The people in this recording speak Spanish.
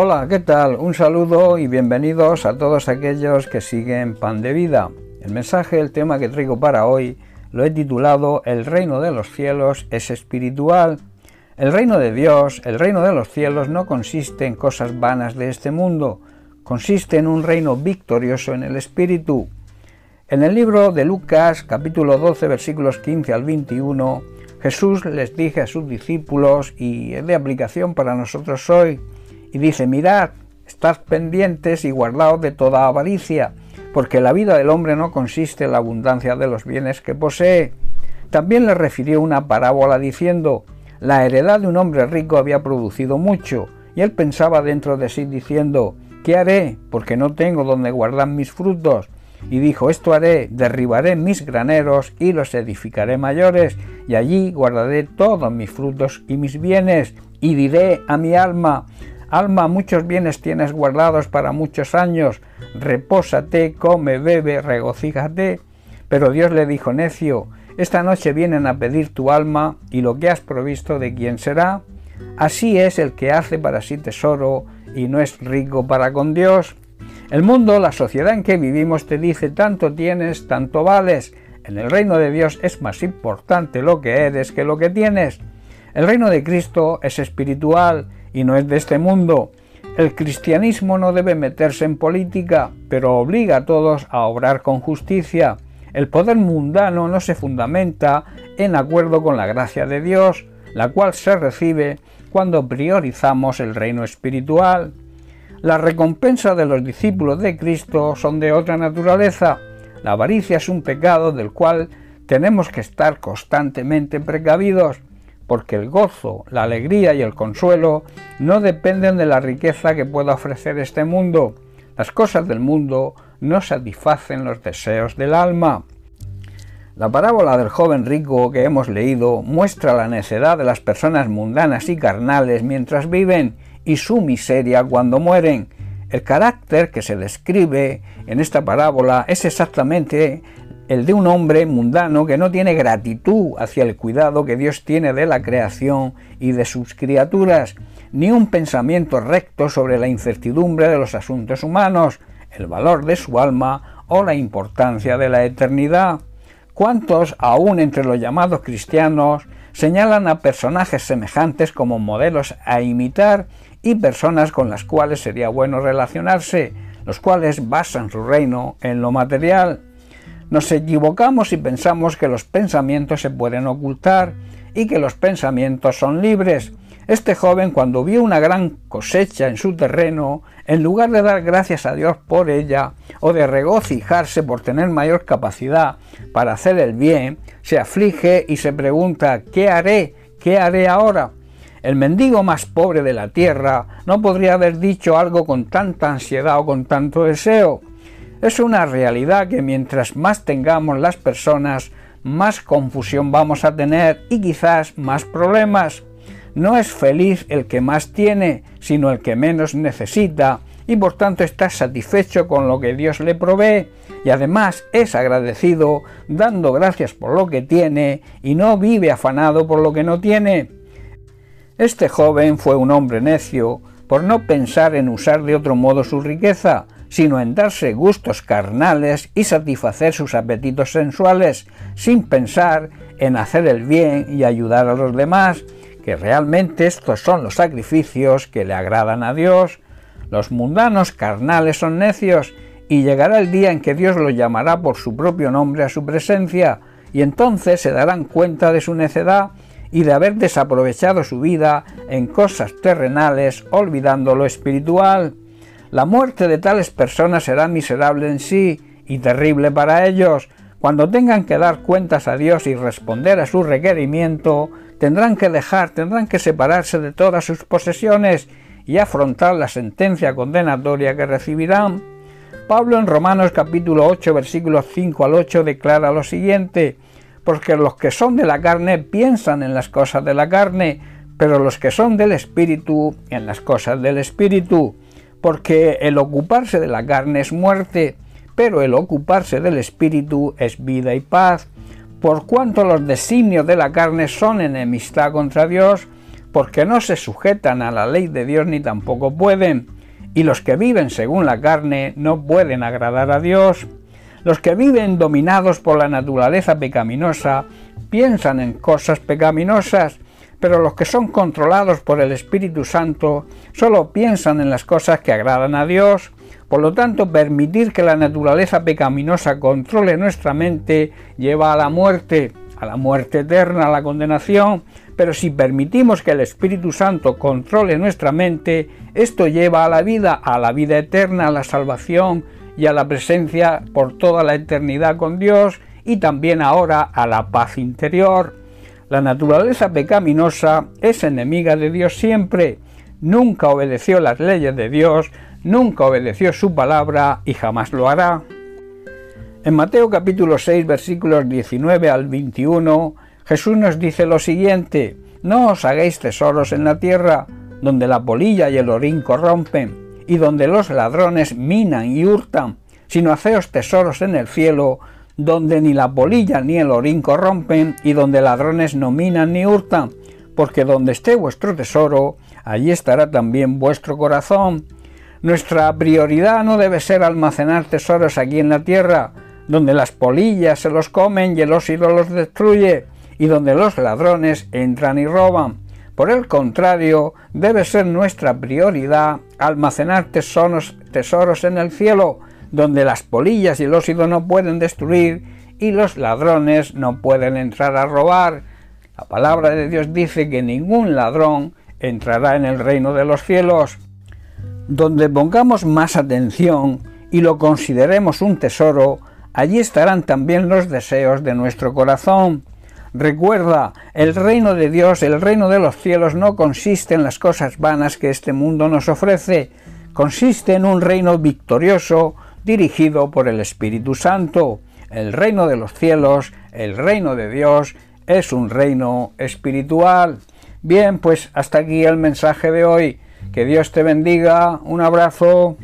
Hola, ¿qué tal? Un saludo y bienvenidos a todos aquellos que siguen Pan de Vida. El mensaje, el tema que traigo para hoy, lo he titulado El reino de los cielos es espiritual. El reino de Dios, el reino de los cielos, no consiste en cosas vanas de este mundo, consiste en un reino victorioso en el espíritu. En el libro de Lucas, capítulo 12, versículos 15 al 21, Jesús les dice a sus discípulos, y es de aplicación para nosotros hoy, y dice, mirad, estad pendientes y guardaos de toda avaricia, porque la vida del hombre no consiste en la abundancia de los bienes que posee. También le refirió una parábola diciendo, la heredad de un hombre rico había producido mucho, y él pensaba dentro de sí diciendo, ¿qué haré? Porque no tengo donde guardar mis frutos. Y dijo, esto haré, derribaré mis graneros y los edificaré mayores, y allí guardaré todos mis frutos y mis bienes, y diré a mi alma, Alma, muchos bienes tienes guardados para muchos años, repósate, come, bebe, regocíjate. Pero Dios le dijo, necio, esta noche vienen a pedir tu alma y lo que has provisto de quién será. Así es el que hace para sí tesoro y no es rico para con Dios. El mundo, la sociedad en que vivimos te dice tanto tienes, tanto vales. En el reino de Dios es más importante lo que eres que lo que tienes. El reino de Cristo es espiritual y no es de este mundo. El cristianismo no debe meterse en política, pero obliga a todos a obrar con justicia. El poder mundano no se fundamenta en acuerdo con la gracia de Dios, la cual se recibe cuando priorizamos el reino espiritual. Las recompensas de los discípulos de Cristo son de otra naturaleza. La avaricia es un pecado del cual tenemos que estar constantemente precavidos, porque el gozo, la alegría y el consuelo no dependen de la riqueza que pueda ofrecer este mundo. Las cosas del mundo no satisfacen los deseos del alma. La parábola del joven rico que hemos leído muestra la necedad de las personas mundanas y carnales mientras viven y su miseria cuando mueren. El carácter que se describe en esta parábola es exactamente el de un hombre mundano que no tiene gratitud hacia el cuidado que Dios tiene de la creación y de sus criaturas, ni un pensamiento recto sobre la incertidumbre de los asuntos humanos, el valor de su alma o la importancia de la eternidad. ¿Cuántos, aún entre los llamados cristianos, señalan a personajes semejantes como modelos a imitar y personas con las cuales sería bueno relacionarse, los cuales basan su reino en lo material. Nos equivocamos y pensamos que los pensamientos se pueden ocultar y que los pensamientos son libres. Este joven cuando vio una gran cosecha en su terreno, en lugar de dar gracias a Dios por ella o de regocijarse por tener mayor capacidad para hacer el bien, se aflige y se pregunta ¿qué haré? ¿qué haré ahora? El mendigo más pobre de la tierra no podría haber dicho algo con tanta ansiedad o con tanto deseo. Es una realidad que mientras más tengamos las personas, más confusión vamos a tener y quizás más problemas. No es feliz el que más tiene, sino el que menos necesita, y por tanto está satisfecho con lo que Dios le provee, y además es agradecido, dando gracias por lo que tiene, y no vive afanado por lo que no tiene. Este joven fue un hombre necio por no pensar en usar de otro modo su riqueza, sino en darse gustos carnales y satisfacer sus apetitos sensuales, sin pensar en hacer el bien y ayudar a los demás, que realmente estos son los sacrificios que le agradan a Dios. Los mundanos carnales son necios, y llegará el día en que Dios los llamará por su propio nombre a su presencia, y entonces se darán cuenta de su necedad y de haber desaprovechado su vida en cosas terrenales olvidando lo espiritual. La muerte de tales personas será miserable en sí y terrible para ellos. Cuando tengan que dar cuentas a Dios y responder a su requerimiento, tendrán que dejar, tendrán que separarse de todas sus posesiones y afrontar la sentencia condenatoria que recibirán. Pablo en Romanos capítulo 8 versículos 5 al 8 declara lo siguiente, porque los que son de la carne piensan en las cosas de la carne, pero los que son del Espíritu en las cosas del Espíritu, porque el ocuparse de la carne es muerte, pero el ocuparse del Espíritu es vida y paz, por cuanto los designios de la carne son enemistad contra Dios, porque no se sujetan a la ley de Dios ni tampoco pueden. Y los que viven según la carne no pueden agradar a Dios. Los que viven dominados por la naturaleza pecaminosa piensan en cosas pecaminosas, pero los que son controlados por el Espíritu Santo solo piensan en las cosas que agradan a Dios. Por lo tanto, permitir que la naturaleza pecaminosa controle nuestra mente lleva a la muerte, a la muerte eterna, a la condenación, pero si permitimos que el Espíritu Santo controle nuestra mente, esto lleva a la vida, a la vida eterna, a la salvación y a la presencia por toda la eternidad con Dios y también ahora a la paz interior. La naturaleza pecaminosa es enemiga de Dios siempre, nunca obedeció las leyes de Dios, nunca obedeció su palabra y jamás lo hará. En Mateo capítulo 6 versículos 19 al 21, Jesús nos dice lo siguiente, no os hagáis tesoros en la tierra, donde la polilla y el orín corrompen, y donde los ladrones minan y hurtan, sino haceos tesoros en el cielo, donde ni la polilla ni el orín corrompen, y donde ladrones no minan ni hurtan, porque donde esté vuestro tesoro, allí estará también vuestro corazón. Nuestra prioridad no debe ser almacenar tesoros aquí en la tierra, donde las polillas se los comen y el óxido los destruye, y donde los ladrones entran y roban. Por el contrario, debe ser nuestra prioridad almacenar tesoros, tesoros en el cielo, donde las polillas y el óxido no pueden destruir y los ladrones no pueden entrar a robar. La palabra de Dios dice que ningún ladrón entrará en el reino de los cielos. Donde pongamos más atención y lo consideremos un tesoro, allí estarán también los deseos de nuestro corazón. Recuerda, el reino de Dios, el reino de los cielos no consiste en las cosas vanas que este mundo nos ofrece, consiste en un reino victorioso, dirigido por el Espíritu Santo. El reino de los cielos, el reino de Dios, es un reino espiritual. Bien, pues hasta aquí el mensaje de hoy. Que Dios te bendiga. Un abrazo.